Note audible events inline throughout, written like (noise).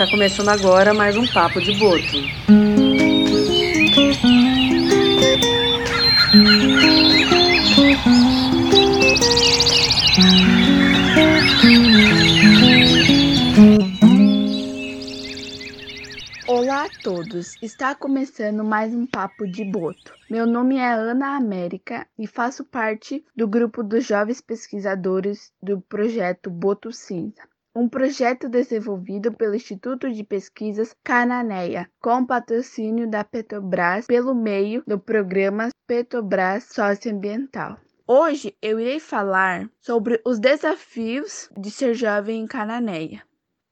Está começando agora mais um Papo de Boto. Olá a todos, está começando mais um Papo de Boto. Meu nome é Ana América e faço parte do grupo dos jovens pesquisadores do projeto Boto Cinza um projeto desenvolvido pelo Instituto de Pesquisas Cananéia, com patrocínio da Petrobras pelo meio do programa Petrobras Socioambiental. Hoje eu irei falar sobre os desafios de ser jovem em Cananéia.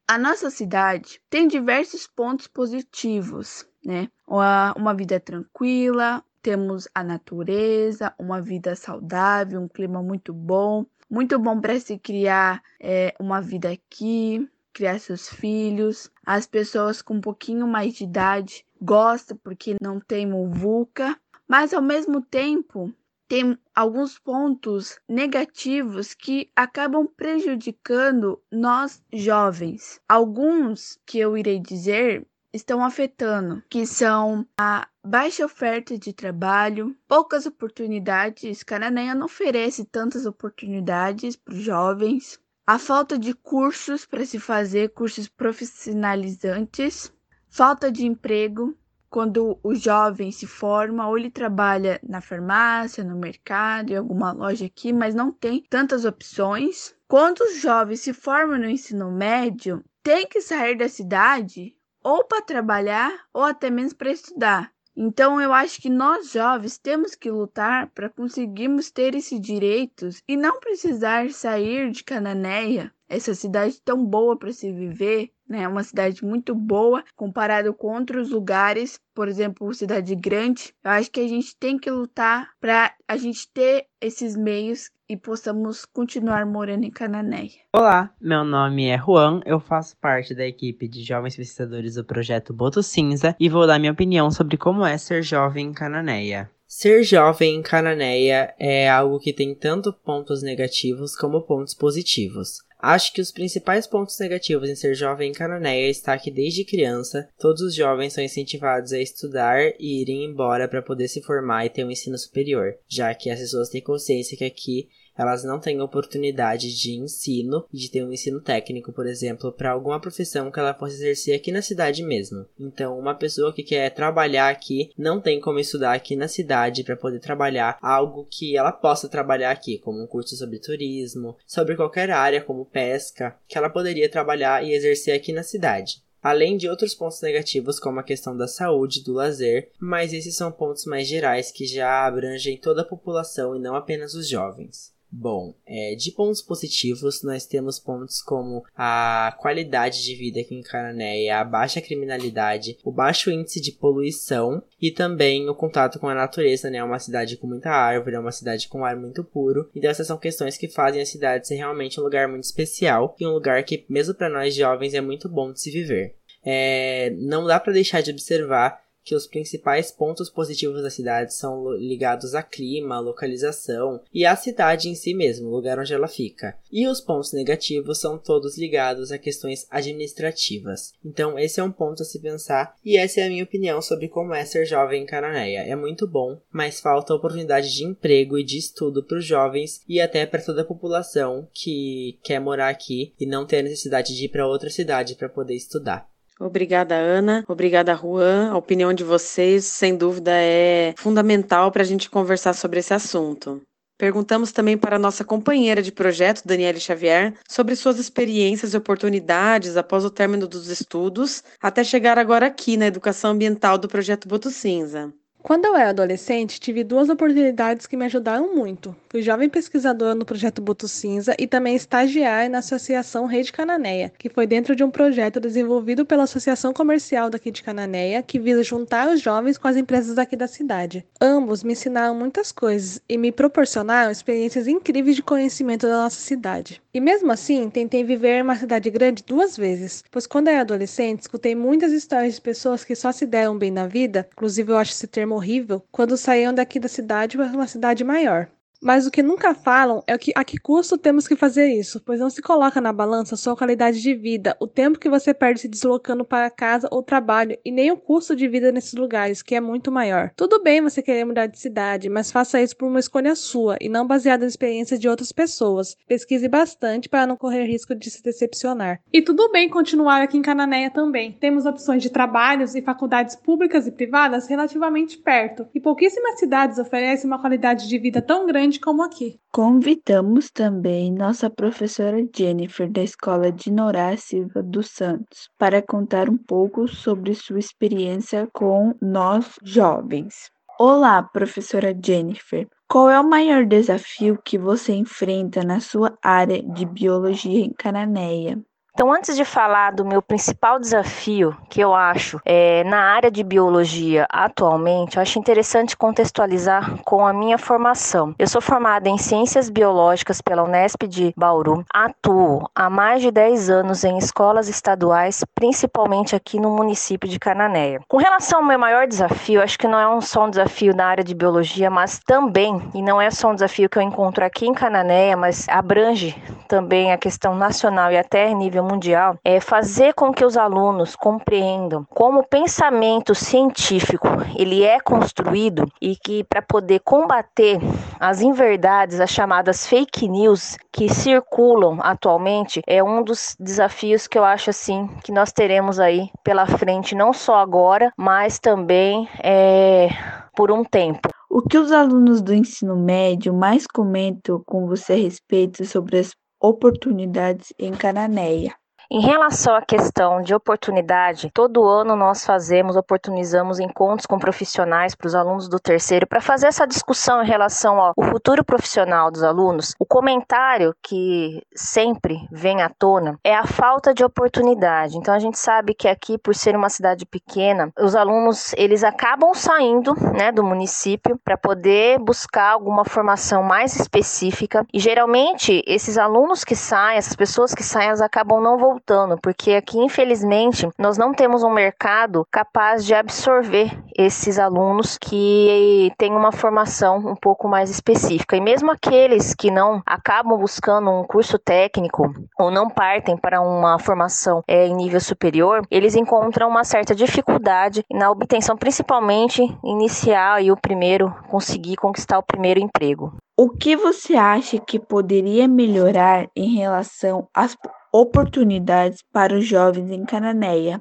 A nossa cidade tem diversos pontos positivos, né? Uma, vida tranquila, temos a natureza, uma vida saudável, um clima muito bom, muito bom para se criar é, uma vida aqui, criar seus filhos. As pessoas com um pouquinho mais de idade gostam porque não tem muvuca, mas ao mesmo tempo tem alguns pontos negativos que acabam prejudicando nós jovens. Alguns que eu irei dizer estão afetando, que são a baixa oferta de trabalho, poucas oportunidades. Cananéia não oferece tantas oportunidades para os jovens, a falta de cursos para se fazer, cursos profissionalizantes, falta de emprego. Quando o jovem se forma, ou ele trabalha na farmácia, no mercado, em alguma loja aqui, mas não tem tantas opções. Quando os jovens se formam no ensino médio, tem que sair da cidade ou para trabalhar ou até mesmo para estudar. Então eu acho que nós jovens temos que lutar para conseguirmos ter esses direitos e não precisar sair de Cananéia, essa cidade tão boa para se viver, né? Uma cidade muito boa comparado com outros lugares, por exemplo, cidade grande. Eu acho que a gente tem que lutar para a gente ter esses meios e possamos continuar morando em Cananéia. Olá, meu nome é Juan, eu faço parte da equipe de jovens pesquisadores do projeto Boto Cinza e vou dar minha opinião sobre como é ser jovem em Cananéia. Ser jovem em Cananéia é algo que tem tanto pontos negativos como pontos positivos. Acho que os principais pontos negativos em ser jovem em Cananéia está que desde criança. Todos os jovens são incentivados a estudar e irem embora para poder se formar e ter um ensino superior, já que as pessoas têm consciência que aqui elas não têm oportunidade de ensino, de ter um ensino técnico, por exemplo, para alguma profissão que ela possa exercer aqui na cidade mesmo. Então, uma pessoa que quer trabalhar aqui não tem como estudar aqui na cidade para poder trabalhar algo que ela possa trabalhar aqui, como um curso sobre turismo, sobre qualquer área como pesca, que ela poderia trabalhar e exercer aqui na cidade além de outros pontos negativos como a questão da saúde, do lazer, mas esses são pontos mais gerais que já abrangem toda a população e não apenas os jovens. Bom, é, de pontos positivos, nós temos pontos como a qualidade de vida aqui em Cananéia, a baixa criminalidade, o baixo índice de poluição e também o contato com a natureza, né? É uma cidade com muita árvore, é uma cidade com ar muito puro. Então essas são questões que fazem a cidade ser realmente um lugar muito especial e um lugar que, mesmo para nós jovens, é muito bom de se viver. É, não dá para deixar de observar que os principais pontos positivos da cidade são ligados a clima, localização e à cidade em si mesmo, o lugar onde ela fica. E os pontos negativos são todos ligados a questões administrativas. Então, esse é um ponto a se pensar e essa é a minha opinião sobre como é ser jovem em Cananéia. É muito bom, mas falta oportunidade de emprego e de estudo para os jovens e até para toda a população que quer morar aqui e não ter necessidade de ir para outra cidade para poder estudar. Obrigada, Ana. Obrigada, Juan. A opinião de vocês, sem dúvida, é fundamental para a gente conversar sobre esse assunto. Perguntamos também para nossa companheira de projeto, Daniele Xavier, sobre suas experiências e oportunidades após o término dos estudos, até chegar agora aqui na educação ambiental do projeto Boto Cinza. Quando eu era adolescente, tive duas oportunidades que me ajudaram muito. Fui jovem pesquisadora no projeto Boto Cinza e também estagiária na Associação Rede Cananéia, que foi dentro de um projeto desenvolvido pela Associação Comercial daqui de Cananéia, que visa juntar os jovens com as empresas daqui da cidade. Ambos me ensinaram muitas coisas e me proporcionaram experiências incríveis de conhecimento da nossa cidade. E mesmo assim, tentei viver em uma cidade grande duas vezes, pois quando era adolescente, escutei muitas histórias de pessoas que só se deram bem na vida, inclusive eu acho esse termo horrível, quando saíam daqui da cidade para uma cidade maior. Mas o que nunca falam é que a que custo temos que fazer isso, pois não se coloca na balança sua qualidade de vida, o tempo que você perde se deslocando para casa ou trabalho e nem o custo de vida nesses lugares, que é muito maior. Tudo bem você querer mudar de cidade, mas faça isso por uma escolha sua e não baseada na experiência de outras pessoas. Pesquise bastante para não correr risco de se decepcionar. E tudo bem continuar aqui em Cananéia também. Temos opções de trabalhos e faculdades públicas e privadas relativamente perto, e pouquíssimas cidades oferecem uma qualidade de vida tão grande grande como aqui. Convidamos também nossa professora Jennifer da Escola de Norá Silva dos Santos para contar um pouco sobre sua experiência com nós jovens. Olá, professora Jennifer. Qual é o maior desafio que você enfrenta na sua área de biologia em Cananéia? Então, antes de falar do meu principal desafio, que eu acho é, na área de biologia atualmente, eu acho interessante contextualizar com a minha formação. Eu sou formada em Ciências Biológicas pela Unesp de Bauru, atuo há mais de 10 anos em escolas estaduais, principalmente aqui no município de Cananéia. Com relação ao meu maior desafio, acho que não é um só um desafio na área de biologia, mas também, e não é só um desafio que eu encontro aqui em Cananéia, mas abrange também a questão nacional e até nível mundial é fazer com que os alunos compreendam como o pensamento científico ele é construído e que para poder combater as inverdades, as chamadas fake news que circulam atualmente, é um dos desafios que eu acho assim que nós teremos aí pela frente, não só agora, mas também é, por um tempo. O que os alunos do ensino médio mais comentam com você a respeito sobre as oportunidades em Cananéia. Em relação à questão de oportunidade, todo ano nós fazemos, oportunizamos encontros com profissionais para os alunos do terceiro para fazer essa discussão em relação ao futuro profissional dos alunos. O comentário que sempre vem à tona é a falta de oportunidade. Então a gente sabe que aqui, por ser uma cidade pequena, os alunos eles acabam saindo, né, do município para poder buscar alguma formação mais específica e geralmente esses alunos que saem, essas pessoas que saem, elas acabam não voltando voltando, porque aqui, infelizmente, nós não temos um mercado capaz de absorver esses alunos que têm uma formação um pouco mais específica. E mesmo aqueles que não acabam buscando um curso técnico ou não partem para uma formação é, em nível superior, eles encontram uma certa dificuldade na obtenção, principalmente inicial e o primeiro conseguir conquistar o primeiro emprego. O que você acha que poderia melhorar em relação às oportunidades para os jovens em Cananéia.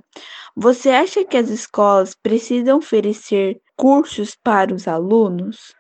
Você acha que as escolas precisam oferecer cursos para os alunos?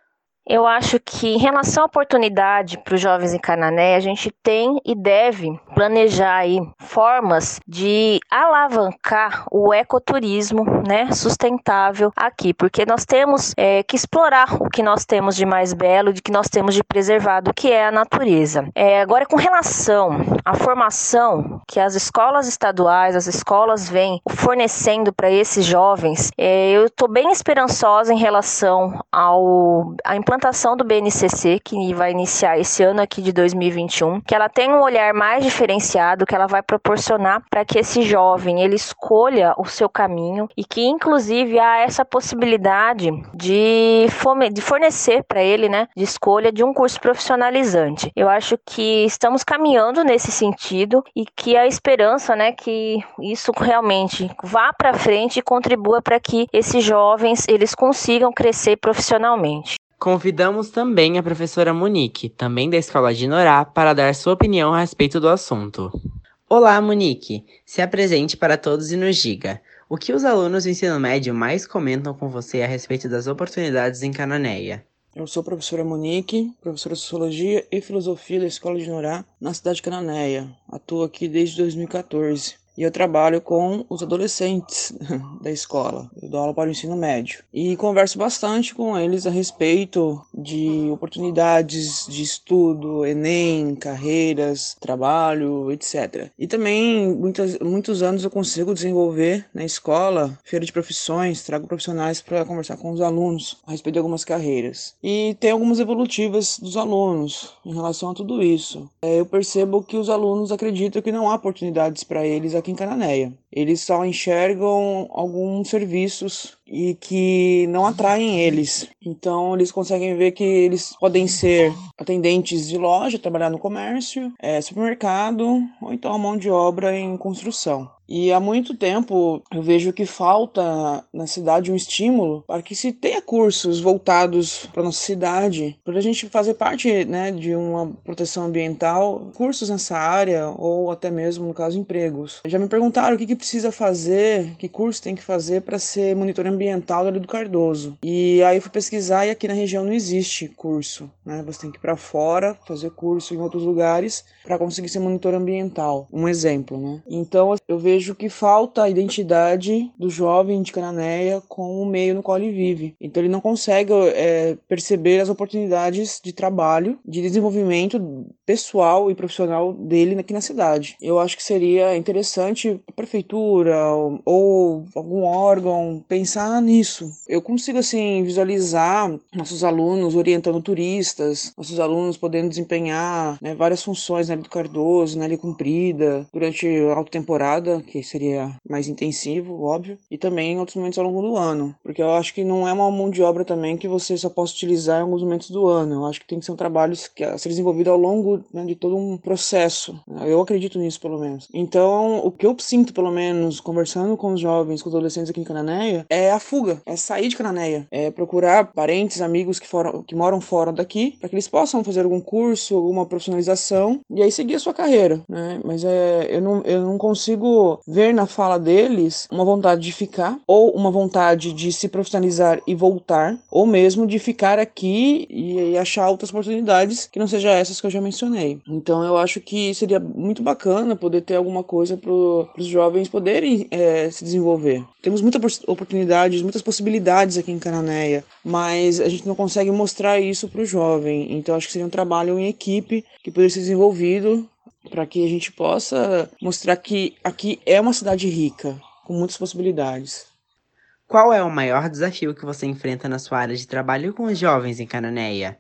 Eu acho que em relação à oportunidade para os jovens em Canané, a gente tem e deve planejar aí formas de alavancar o ecoturismo, né, sustentável aqui, porque nós temos é, que explorar o que nós temos de mais belo, de que nós temos de preservado, que é a natureza. É, agora, com relação à formação que as escolas estaduais, as escolas vêm fornecendo para esses jovens, é, eu estou bem esperançosa em relação ao a implantação implantação do BNCC, que vai iniciar esse ano aqui de 2021, que ela tem um olhar mais diferenciado, que ela vai proporcionar para que esse jovem ele escolha o seu caminho e que inclusive há essa possibilidade de, de fornecer para ele, né, de escolha de um curso profissionalizante. Eu acho que estamos caminhando nesse sentido e que a esperança, né, que isso realmente vá para frente e contribua para que esses jovens eles consigam crescer profissionalmente. Convidamos também a professora Monique, também da Escola de Norá, para dar sua opinião a respeito do assunto. Olá, Monique! Se apresente para todos e nos diga o que os alunos do ensino médio mais comentam com você a respeito das oportunidades em Cananéia. Eu sou a professora Monique, professora de Sociologia e Filosofia da Escola de Norá, na cidade de Cananéia. Atuo aqui desde 2014 e eu trabalho com os adolescentes (laughs) da escola. Eu dou aula para o ensino médio e converso bastante com eles a respeito de oportunidades de estudo, Enem, carreiras, trabalho, etc. E também muitas, muitos anos eu consigo desenvolver na escola feira de profissões, trago profissionais para conversar com os alunos a respeito de algumas carreiras. E tem algumas evolutivas dos alunos em relação a tudo isso. É, eu percebo que os alunos acreditam que não há oportunidades para eles aqui aqui em Cananéia. Eles só enxergam alguns serviços e que não atraem eles. Então eles conseguem ver que eles podem ser atendentes de loja, trabalhar no comércio, é, supermercado ou então mão de obra em construção. E há muito tempo eu vejo que falta na cidade um estímulo para que se tenha cursos voltados para nossa cidade, para a gente fazer parte né, de uma proteção ambiental, cursos nessa área ou até mesmo, no caso, empregos. Já me perguntaram o que, que precisa fazer, que curso tem que fazer para ser monitor ambiental ali do Cardoso. E aí eu fui pesquisar e aqui na região não existe curso. Né? Você tem que ir para fora, fazer curso em outros lugares para conseguir ser monitor ambiental. Um exemplo, né? Então eu vejo que falta a identidade do jovem de Cananéia com o meio no qual ele vive. Então ele não consegue é, perceber as oportunidades de trabalho, de desenvolvimento pessoal e profissional dele aqui na cidade. Eu acho que seria interessante a prefeitura ou, algum órgão pensar nisso. Eu consigo assim visualizar nossos alunos orientando turistas, nossos alunos podendo desempenhar né, várias funções na do Cardoso, na Ilha Comprida, durante a alta temporada, que seria mais intensivo, óbvio, e também em outros momentos ao longo do ano, porque eu acho que não é uma mão de obra também que você só possa utilizar em alguns momentos do ano. Eu acho que tem que ser um trabalho que a ser desenvolvido ao longo né, de todo um processo. Eu acredito nisso, pelo menos. Então, o que eu sinto, pelo menos, conversando com os jovens, com os adolescentes aqui em Cananéia, é a fuga, é sair de Cananéia, é procurar parentes, amigos que, foram, que moram fora daqui, para que eles possam fazer algum curso, alguma profissionalização, e aí seguir a sua carreira, né? Mas é, eu, não, eu não consigo ver na fala deles uma vontade de ficar, ou uma vontade de se profissionalizar e voltar, ou mesmo de ficar aqui e, e achar outras oportunidades que não sejam essas que eu já mencionei. Então eu acho que seria muito bacana poder ter alguma coisa para os jovens poderem é, se desenvolver. Temos muitas oportunidades, muitas possibilidades aqui em Cananéia, mas a gente não consegue mostrar isso para o jovem. Então acho que seria um trabalho em equipe que poderia ser desenvolvido para que a gente possa mostrar que aqui é uma cidade rica, com muitas possibilidades. Qual é o maior desafio que você enfrenta na sua área de trabalho com os jovens em Cananéia?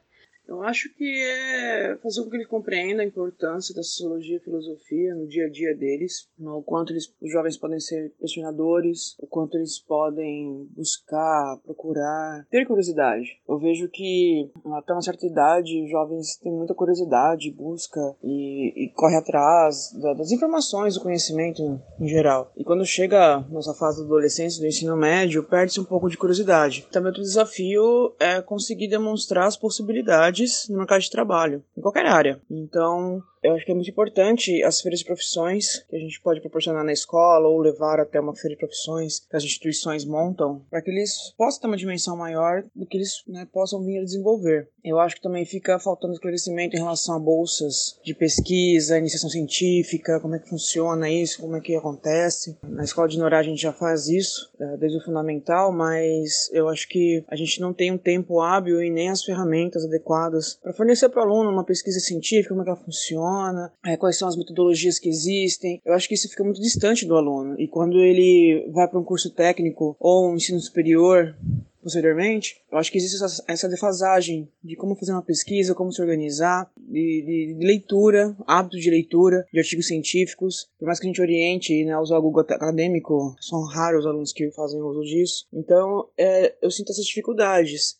Eu acho que é fazer com que eles compreendam a importância da sociologia e filosofia no dia a dia deles, o quanto eles, os jovens podem ser questionadores, o quanto eles podem buscar, procurar, ter curiosidade. Eu vejo que até uma certa idade os jovens têm muita curiosidade, busca e, e corre atrás das informações, do conhecimento em geral. E quando chega nessa fase da adolescência, do ensino médio, perde-se um pouco de curiosidade. Também outro desafio é conseguir demonstrar as possibilidades no mercado de trabalho, em qualquer área. Então, eu acho que é muito importante as feiras de profissões que a gente pode proporcionar na escola ou levar até uma feira de profissões que as instituições montam, para que eles possam ter uma dimensão maior do que eles né, possam vir a desenvolver. Eu acho que também fica faltando esclarecimento em relação a bolsas de pesquisa, iniciação científica, como é que funciona isso, como é que acontece. Na escola de Norá a gente já faz isso é, desde o fundamental, mas eu acho que a gente não tem um tempo hábil e nem as ferramentas adequadas para fornecer para o aluno uma pesquisa científica, como é que ela funciona funciona, é, quais são as metodologias que existem. Eu acho que isso fica muito distante do aluno. E quando ele vai para um curso técnico ou um ensino superior, posteriormente, eu acho que existe essa, essa, defasagem de como fazer uma pesquisa, como se organizar, de, de, de, leitura, hábito de leitura, de artigos científicos. Por mais que a gente oriente né, usar o Google acadêmico, são raros os alunos que fazem uso disso. Então, é, eu sinto essas dificuldades.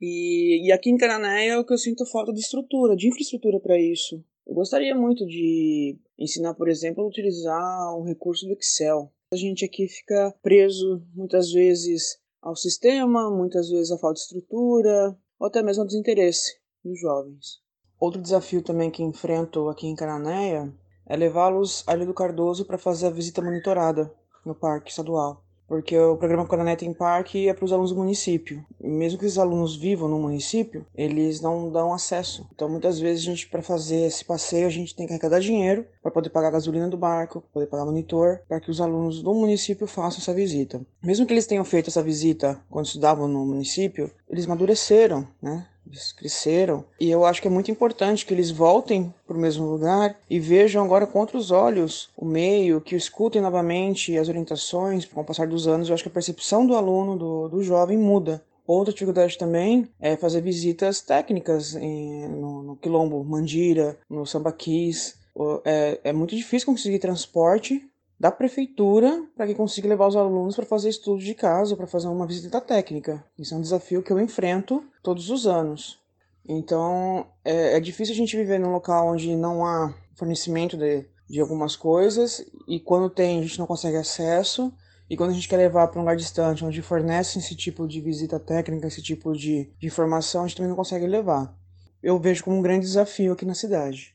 E, e aqui em Cananéia é o que eu sinto falta de estrutura, de infraestrutura para isso. Eu gostaria muito de ensinar, por exemplo, a utilizar um recurso do Excel. A gente aqui fica preso muitas vezes ao sistema, muitas vezes à falta de estrutura, ou até mesmo ao desinteresse dos jovens. Outro desafio também que enfrento aqui em Cananéia é levá-los à Ilha do Cardoso para fazer a visita monitorada no parque estadual porque o programa Coroneta em Parque é para os alunos do município. mesmo que os alunos vivam no município, eles não dão acesso. Então, muitas vezes, a gente, para fazer esse passeio, a gente tem que arrecadar dinheiro para poder pagar a gasolina do barco, poder pagar monitor, para que os alunos do município façam essa visita. Mesmo que eles tenham feito essa visita quando estudavam no município, eles amadureceram, né? Eles cresceram. E eu acho que é muito importante que eles voltem para o mesmo lugar e vejam agora com outros olhos o meio, que escutem novamente as orientações. Com o passar dos anos, eu acho que a percepção do aluno, do, do jovem, muda. Outra dificuldade também é fazer visitas técnicas em, no, no Quilombo Mandira, no Sambaquis. É, é muito difícil conseguir transporte da prefeitura para que consiga levar os alunos para fazer estudos de caso, para fazer uma visita técnica. Isso é um desafio que eu enfrento todos os anos. Então, é, é difícil a gente viver num local onde não há fornecimento de, de algumas coisas e quando tem a gente não consegue acesso e quando a gente quer levar para um lugar distante onde fornece esse tipo de visita técnica, esse tipo de, de informação, a gente também não consegue levar. Eu vejo como um grande desafio aqui na cidade.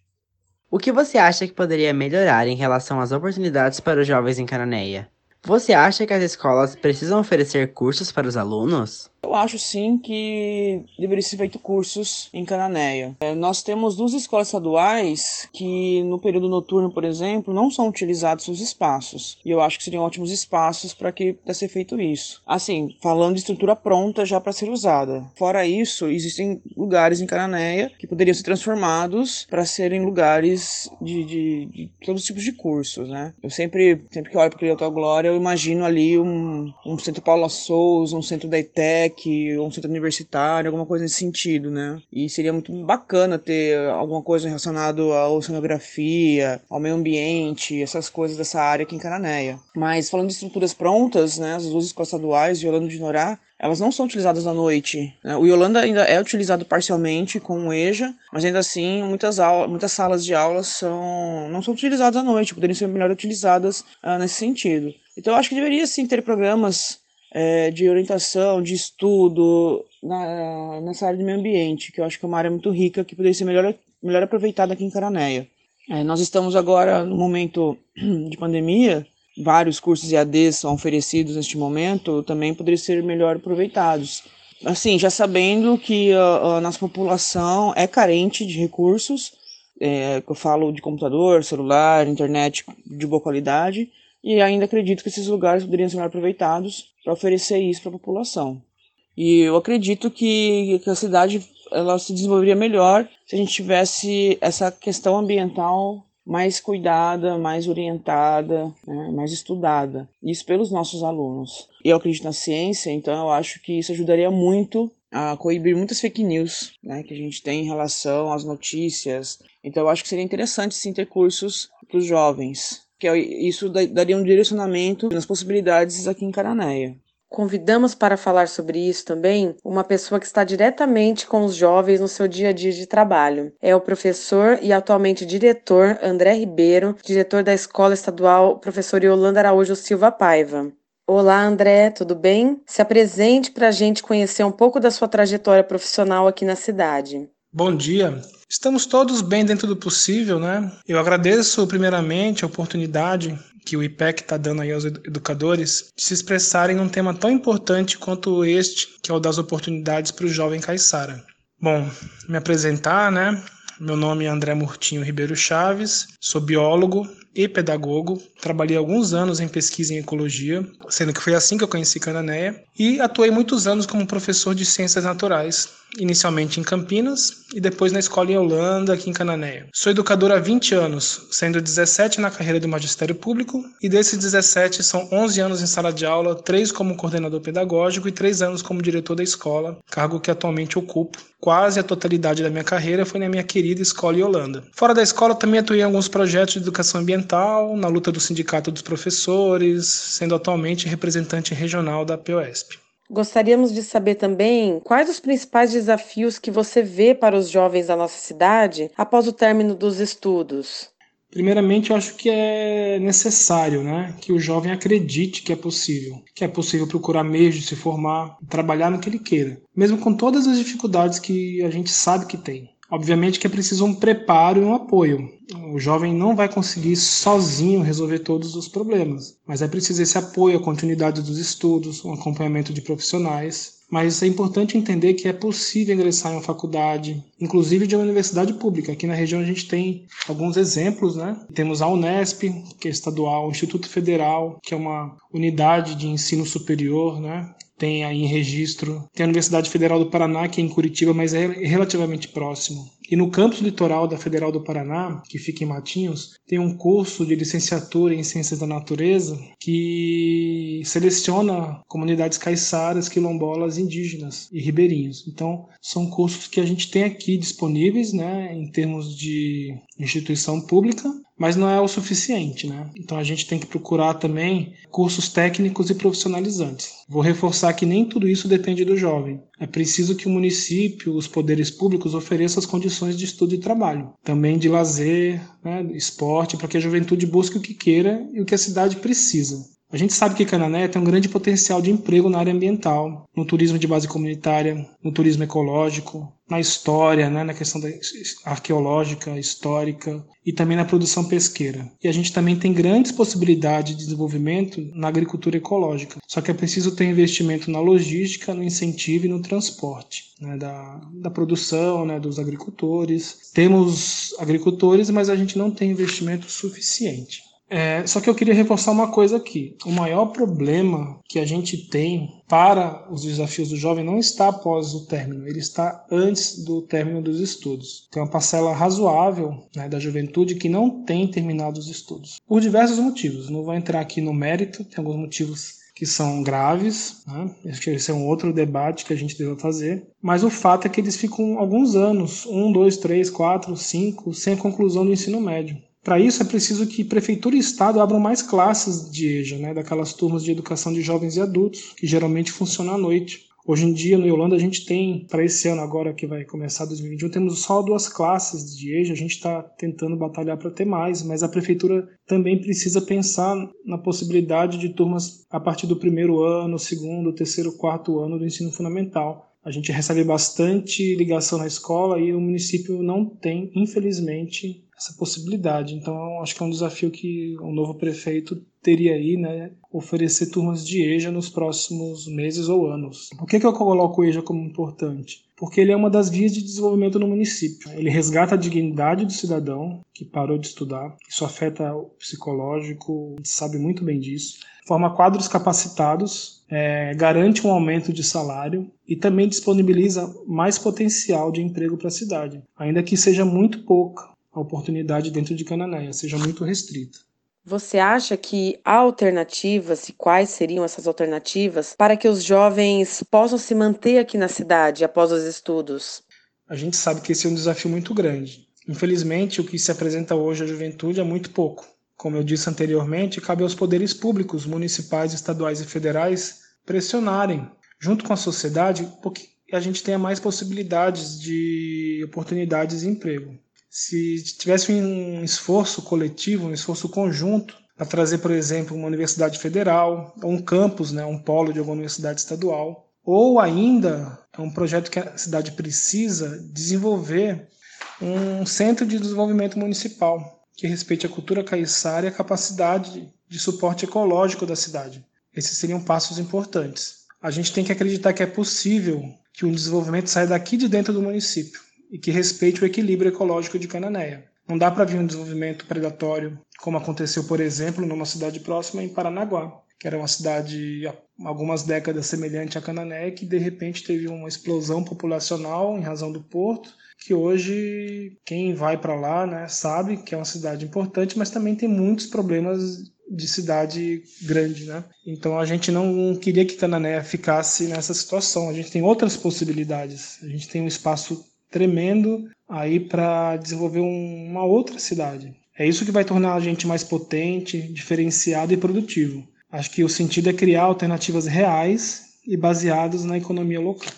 O que você acha que poderia melhorar em relação às oportunidades para os jovens em Cananéia? Você acha que as escolas precisam oferecer cursos para os alunos? Eu acho sim que deveria ser feito cursos em Cananéia. É, nós temos duas escolas estaduais que no período noturno, por exemplo, não são utilizados os espaços. E eu acho que seriam ótimos espaços para que pudesse ser feito isso. Assim, falando de estrutura pronta já para ser usada. Fora isso, existem lugares em Cananéia que poderiam ser transformados para serem lugares de, de, de, todos os tipos de cursos, né? Eu sempre, sempre que olho para Hotel Glória, eu imagino ali um, um centro Paula Souza, um centro da ITEC, ou um centro universitário, alguma coisa nesse sentido, né? E seria muito bacana ter alguma coisa relacionada à oceanografia, ao meio ambiente, essas coisas dessa área aqui em Cananéia. Mas falando de estruturas prontas, né, as duas escolas estaduais, Yolanda de Norá, elas não são utilizadas à noite. Né? O Yolanda ainda é utilizado parcialmente com o EJA, mas ainda assim muitas, aulas, muitas salas de aulas são, não são utilizadas à noite, poderiam ser melhor utilizadas uh, nesse sentido. Então eu acho que deveria sim ter programas é, de orientação, de estudo na, nessa área de meio ambiente, que eu acho que é uma área muito rica, que poderia ser melhor, melhor aproveitada aqui em Caranéia. É, nós estamos agora no momento de pandemia, vários cursos EAD são oferecidos neste momento, também poderiam ser melhor aproveitados. Assim, já sabendo que a, a nossa população é carente de recursos, é, eu falo de computador, celular, internet de boa qualidade, e ainda acredito que esses lugares poderiam ser melhor aproveitados para oferecer isso para a população. E eu acredito que, que a cidade ela se desenvolveria melhor se a gente tivesse essa questão ambiental mais cuidada, mais orientada, né, mais estudada. Isso pelos nossos alunos. Eu acredito na ciência, então eu acho que isso ajudaria muito a coibir muitas fake news né, que a gente tem em relação às notícias. Então eu acho que seria interessante sim ter cursos para os jovens que é isso daria um direcionamento nas possibilidades aqui em Cananéia. Convidamos para falar sobre isso também uma pessoa que está diretamente com os jovens no seu dia a dia de trabalho. É o professor e atualmente diretor André Ribeiro, diretor da Escola Estadual Professor Yolanda Araújo Silva Paiva. Olá, André, tudo bem? Se apresente para a gente conhecer um pouco da sua trajetória profissional aqui na cidade. Bom dia. Estamos todos bem dentro do possível, né? Eu agradeço primeiramente a oportunidade que o IPEC está dando aí aos educadores de se expressarem num tema tão importante quanto este, que é o das oportunidades para o jovem Caissara. Bom, me apresentar, né? Meu nome é André Murtinho Ribeiro Chaves, sou biólogo e pedagogo. Trabalhei alguns anos em pesquisa em ecologia, sendo que foi assim que eu conheci Cananéia, e atuei muitos anos como professor de ciências naturais, inicialmente em Campinas e depois na escola em Holanda, aqui em Cananéia. Sou educador há 20 anos, sendo 17 na carreira do magistério público, e desses 17 são 11 anos em sala de aula, 3 como coordenador pedagógico e 3 anos como diretor da escola, cargo que atualmente ocupo. Quase a totalidade da minha carreira foi na minha querida escola em Holanda. Fora da escola, também atuei em alguns projetos de educação ambiental, na luta do Sindicato dos Professores, sendo atualmente representante regional da POSP. Gostaríamos de saber também quais os principais desafios que você vê para os jovens da nossa cidade após o término dos estudos. Primeiramente, eu acho que é necessário né, que o jovem acredite que é possível, que é possível procurar meios de se formar, trabalhar no que ele queira, mesmo com todas as dificuldades que a gente sabe que tem. Obviamente que é preciso um preparo e um apoio. O jovem não vai conseguir sozinho resolver todos os problemas, mas é preciso esse apoio, a continuidade dos estudos, um acompanhamento de profissionais. Mas é importante entender que é possível ingressar em uma faculdade, inclusive de uma universidade pública. Aqui na região a gente tem alguns exemplos, né? Temos a Unesp, que é estadual, o Instituto Federal, que é uma unidade de ensino superior, né? Tem aí registro. Tem a Universidade Federal do Paraná, que é em Curitiba, mas é relativamente próximo. E no campus litoral da Federal do Paraná, que fica em Matinhos, tem um curso de licenciatura em Ciências da Natureza que seleciona comunidades caiçaras, quilombolas, indígenas e ribeirinhos. Então, são cursos que a gente tem aqui disponíveis, né, em termos de instituição pública, mas não é o suficiente, né? Então a gente tem que procurar também cursos técnicos e profissionalizantes. Vou reforçar que nem tudo isso depende do jovem. É preciso que o município, os poderes públicos ofereçam as condições de estudo e trabalho, também de lazer, né, esporte, para que a juventude busque o que queira e o que a cidade precisa. A gente sabe que Canané tem um grande potencial de emprego na área ambiental, no turismo de base comunitária, no turismo ecológico, na história, né, na questão arqueológica, histórica e também na produção pesqueira. E a gente também tem grandes possibilidades de desenvolvimento na agricultura ecológica. Só que é preciso ter investimento na logística, no incentivo e no transporte né, da, da produção, né, dos agricultores. Temos agricultores, mas a gente não tem investimento suficiente. É, só que eu queria reforçar uma coisa aqui. O maior problema que a gente tem para os desafios do jovem não está após o término, ele está antes do término dos estudos. Tem uma parcela razoável né, da juventude que não tem terminado os estudos, por diversos motivos. Não vou entrar aqui no mérito, tem alguns motivos que são graves, né? esse é um outro debate que a gente deve fazer, mas o fato é que eles ficam alguns anos, um, dois, três, quatro, cinco, sem a conclusão do ensino médio. Para isso é preciso que prefeitura e estado abram mais classes de EJA, né, daquelas turmas de educação de jovens e adultos, que geralmente funcionam à noite. Hoje em dia, no Yolanda, a gente tem, para esse ano agora que vai começar 2021, temos só duas classes de EJA. A gente está tentando batalhar para ter mais, mas a prefeitura também precisa pensar na possibilidade de turmas a partir do primeiro ano, segundo, terceiro, quarto ano do ensino fundamental. A gente recebe bastante ligação na escola e o município não tem, infelizmente, essa possibilidade. Então, acho que é um desafio que o novo prefeito teria aí, né, oferecer turmas de EJA nos próximos meses ou anos. Por que, que eu coloco o EJA como importante? Porque ele é uma das vias de desenvolvimento no município. Ele resgata a dignidade do cidadão que parou de estudar. Isso afeta o psicológico, a gente sabe muito bem disso. Forma quadros capacitados, é, garante um aumento de salário e também disponibiliza mais potencial de emprego para a cidade, ainda que seja muito pouca a oportunidade dentro de Cananéia seja muito restrita. Você acha que há alternativas e quais seriam essas alternativas para que os jovens possam se manter aqui na cidade após os estudos? A gente sabe que esse é um desafio muito grande. Infelizmente, o que se apresenta hoje à juventude é muito pouco. Como eu disse anteriormente, cabe aos poderes públicos, municipais, estaduais e federais pressionarem, junto com a sociedade, porque a gente tenha mais possibilidades de oportunidades de emprego se tivesse um esforço coletivo, um esforço conjunto, a trazer, por exemplo, uma universidade federal, ou um campus, né, um polo de alguma universidade estadual, ou ainda é um projeto que a cidade precisa desenvolver um centro de desenvolvimento municipal que respeite a cultura caiçara e a capacidade de suporte ecológico da cidade. Esses seriam passos importantes. A gente tem que acreditar que é possível que o desenvolvimento saia daqui de dentro do município e que respeite o equilíbrio ecológico de Cananéia. Não dá para vir um desenvolvimento predatório, como aconteceu, por exemplo, numa cidade próxima em Paranaguá, que era uma cidade há algumas décadas semelhante a Cananéia, que de repente teve uma explosão populacional em razão do porto, que hoje quem vai para lá né, sabe que é uma cidade importante, mas também tem muitos problemas de cidade grande, né? Então a gente não queria que Cananéia ficasse nessa situação. A gente tem outras possibilidades. A gente tem um espaço tremendo aí para desenvolver um, uma outra cidade. É isso que vai tornar a gente mais potente, diferenciado e produtivo. Acho que o sentido é criar alternativas reais e baseadas na economia local.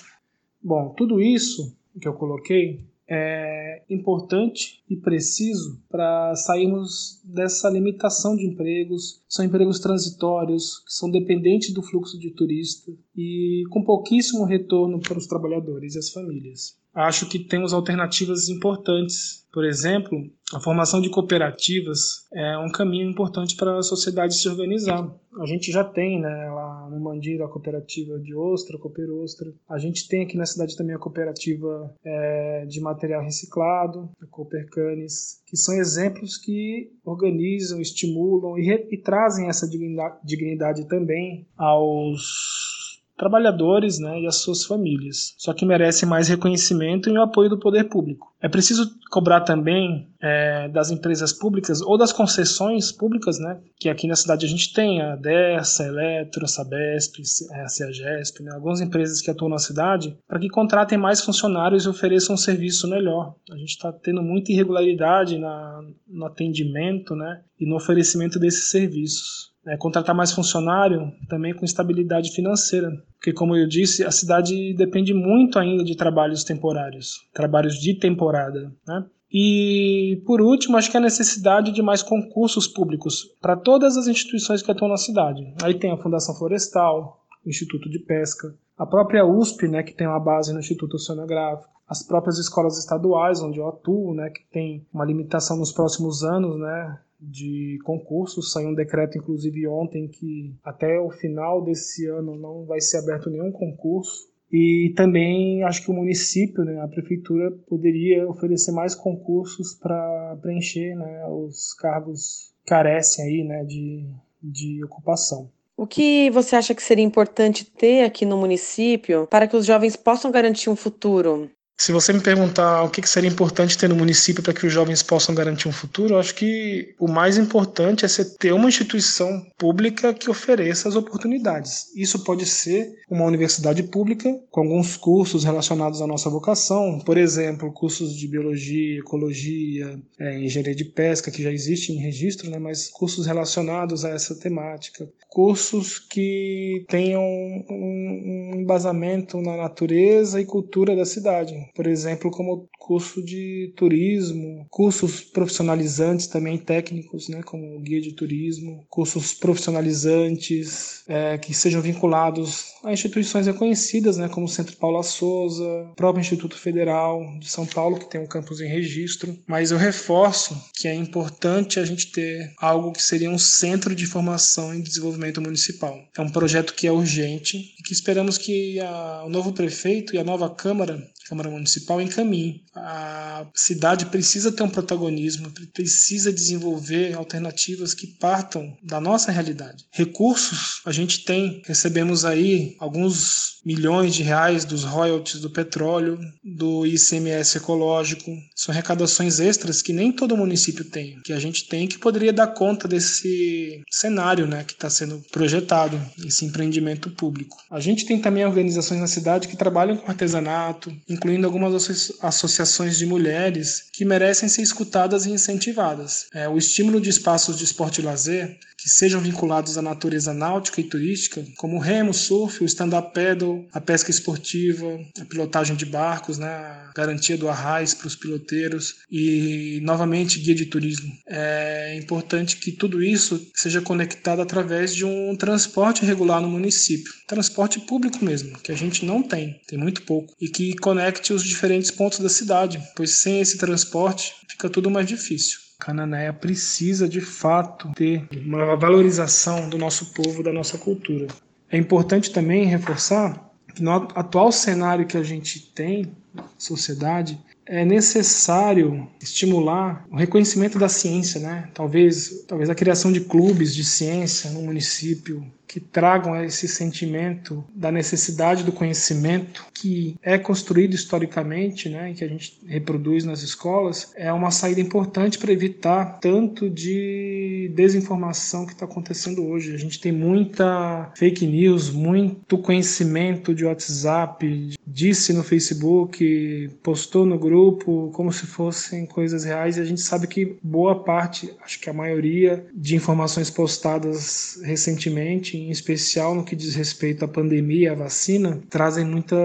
Bom, tudo isso que eu coloquei é importante e preciso para sairmos dessa limitação de empregos. São empregos transitórios, que são dependentes do fluxo de turistas e com pouquíssimo retorno para os trabalhadores e as famílias acho que temos alternativas importantes. Por exemplo, a formação de cooperativas é um caminho importante para a sociedade se organizar. A gente já tem né, lá a cooperativa de ostra, Cooper Ostra. A gente tem aqui na cidade também a cooperativa é, de material reciclado, a Cooper Canis, que são exemplos que organizam, estimulam e, e trazem essa dignidade, dignidade também aos trabalhadores né, e as suas famílias, só que merece mais reconhecimento e o apoio do poder público. É preciso cobrar também é, das empresas públicas ou das concessões públicas, né, que aqui na cidade a gente tem a Dersa, a Eletro, a Sabesp, a Ciagesp, né, algumas empresas que atuam na cidade, para que contratem mais funcionários e ofereçam um serviço melhor. A gente está tendo muita irregularidade na, no atendimento né, e no oferecimento desses serviços. É, contratar mais funcionário também com estabilidade financeira, porque como eu disse, a cidade depende muito ainda de trabalhos temporários, trabalhos de temporada, né? E, por último, acho que a necessidade de mais concursos públicos para todas as instituições que atuam na cidade. Aí tem a Fundação Florestal, o Instituto de Pesca, a própria USP, né, que tem uma base no Instituto Oceanográfico, as próprias escolas estaduais onde eu atuo, né, que tem uma limitação nos próximos anos, né, de concursos. Saiu um decreto, inclusive, ontem, que até o final desse ano não vai ser aberto nenhum concurso. E também acho que o município, né, a prefeitura, poderia oferecer mais concursos para preencher né, os cargos carecem aí, né, de, de ocupação. O que você acha que seria importante ter aqui no município para que os jovens possam garantir um futuro? Se você me perguntar o que seria importante ter no município para que os jovens possam garantir um futuro, eu acho que o mais importante é você ter uma instituição pública que ofereça as oportunidades. Isso pode ser uma universidade pública com alguns cursos relacionados à nossa vocação, por exemplo, cursos de biologia, ecologia, é, engenharia de pesca, que já existe em registro, né, mas cursos relacionados a essa temática. Cursos que tenham um embasamento na natureza e cultura da cidade por exemplo, como curso de turismo, cursos profissionalizantes também técnicos, né, como guia de turismo, cursos profissionalizantes é, que sejam vinculados a instituições reconhecidas, né, como o Centro Paula Souza, o próprio Instituto Federal de São Paulo, que tem um campus em registro. Mas eu reforço que é importante a gente ter algo que seria um centro de formação e desenvolvimento municipal. É um projeto que é urgente e que esperamos que a, o novo prefeito e a nova Câmara Câmara Municipal encaminhe. A cidade precisa ter um protagonismo, precisa desenvolver alternativas que partam da nossa realidade. Recursos a gente tem, recebemos aí alguns milhões de reais dos royalties do petróleo, do ICMS ecológico. São arrecadações extras que nem todo município tem, que a gente tem que poderia dar conta desse cenário né, que está sendo projetado, esse empreendimento público. A gente tem também organizações na cidade que trabalham com artesanato, incluindo algumas associações de mulheres que merecem ser escutadas e incentivadas. É, o estímulo de espaços de esporte e lazer que sejam vinculados à natureza náutica e turística, como o remo, surf, o stand-up paddle, a pesca esportiva, a pilotagem de barcos, né, a garantia do arraiz para os piloteiros e, novamente, guia de turismo. É importante que tudo isso seja conectado através de um transporte regular no município, transporte público mesmo, que a gente não tem, tem muito pouco, e que conecte os diferentes pontos da cidade, pois sem esse transporte fica tudo mais difícil. Cananéia precisa de fato ter uma valorização do nosso povo, da nossa cultura. É importante também reforçar que no atual cenário que a gente tem, sociedade, é necessário estimular o reconhecimento da ciência, né? Talvez, talvez a criação de clubes de ciência no município, que tragam esse sentimento da necessidade do conhecimento que é construído historicamente, né, que a gente reproduz nas escolas, é uma saída importante para evitar tanto de desinformação que está acontecendo hoje. A gente tem muita fake news, muito conhecimento de WhatsApp, disse no Facebook, postou no grupo, como se fossem coisas reais, e a gente sabe que boa parte, acho que a maioria de informações postadas recentemente em especial no que diz respeito à pandemia, à vacina, trazem muita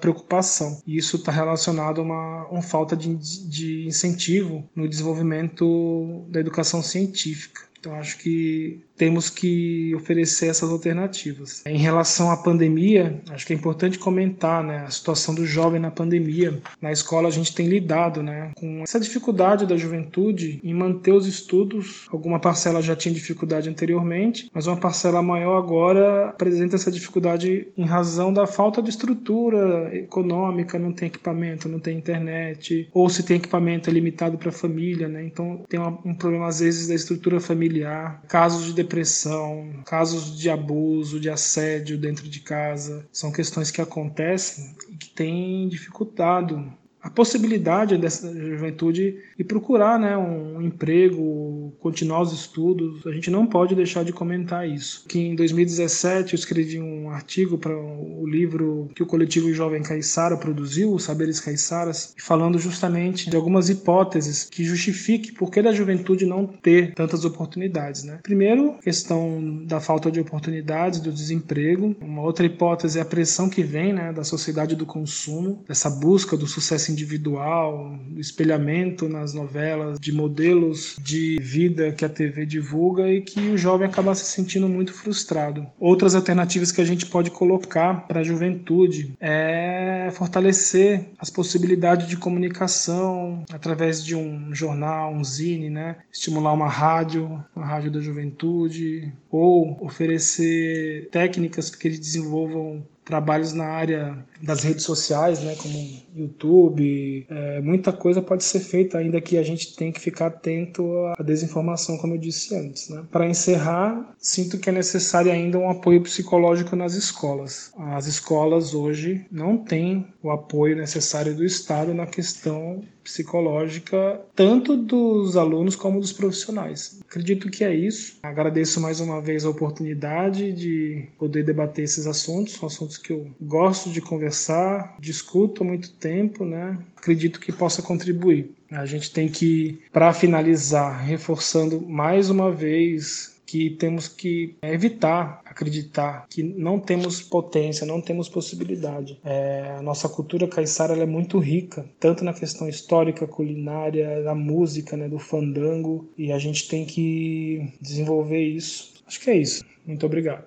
preocupação. E isso está relacionado a uma, uma falta de, de incentivo no desenvolvimento da educação científica. Então, acho que temos que oferecer essas alternativas. Em relação à pandemia, acho que é importante comentar né, a situação do jovem na pandemia. Na escola a gente tem lidado né, com essa dificuldade da juventude em manter os estudos. Alguma parcela já tinha dificuldade anteriormente, mas uma parcela maior agora apresenta essa dificuldade em razão da falta de estrutura econômica, não tem equipamento, não tem internet, ou se tem equipamento é limitado para a família, né? então tem um problema às vezes da estrutura familiar, casos de depressão, casos de abuso, de assédio dentro de casa. São questões que acontecem e que têm dificultado a possibilidade dessa juventude e procurar né, um emprego, continuar os estudos. A gente não pode deixar de comentar isso. Que em 2017 eu escrevi um artigo para o livro que o coletivo Jovem Caiçara produziu, Saberes Caiçaras, falando justamente de algumas hipóteses que justifiquem por que a juventude não ter tantas oportunidades. Né? Primeiro, questão da falta de oportunidades, do desemprego. Uma outra hipótese é a pressão que vem né, da sociedade do consumo, dessa busca do sucesso individual, espelhamento nas novelas, de modelos de vida que a TV divulga e que o jovem acaba se sentindo muito frustrado. Outras alternativas que a gente pode colocar para a juventude é fortalecer as possibilidades de comunicação através de um jornal, um zine, né? estimular uma rádio, uma rádio da juventude, ou oferecer técnicas que eles desenvolvam trabalhos na área das redes sociais, né, como YouTube, é, muita coisa pode ser feita ainda que a gente tem que ficar atento à desinformação, como eu disse antes. Né. Para encerrar, sinto que é necessário ainda um apoio psicológico nas escolas. As escolas hoje não têm o apoio necessário do Estado na questão psicológica, tanto dos alunos como dos profissionais. Acredito que é isso. Agradeço mais uma vez a oportunidade de poder debater esses assuntos, são assuntos que eu gosto de conversar, discuto há muito tempo, né? Acredito que possa contribuir. A gente tem que, para finalizar, reforçando mais uma vez que temos que evitar acreditar que não temos potência, não temos possibilidade. É, a nossa cultura caiçara é muito rica, tanto na questão histórica, culinária, da música, né, do fandango, e a gente tem que desenvolver isso. Acho que é isso. Muito obrigado.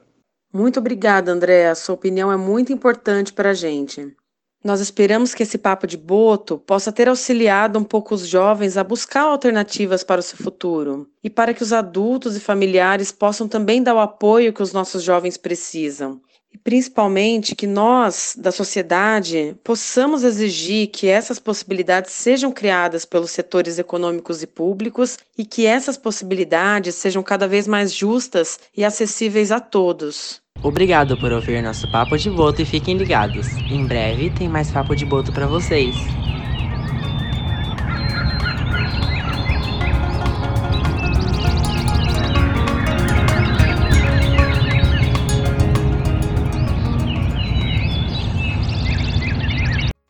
Muito obrigada, André. A sua opinião é muito importante para a gente. Nós esperamos que esse papo de boto possa ter auxiliado um pouco os jovens a buscar alternativas para o seu futuro e para que os adultos e familiares possam também dar o apoio que os nossos jovens precisam. E principalmente que nós, da sociedade, possamos exigir que essas possibilidades sejam criadas pelos setores econômicos e públicos e que essas possibilidades sejam cada vez mais justas e acessíveis a todos. Obrigado por ouvir nosso Papo de Boto e fiquem ligados. Em breve tem mais Papo de Boto para vocês.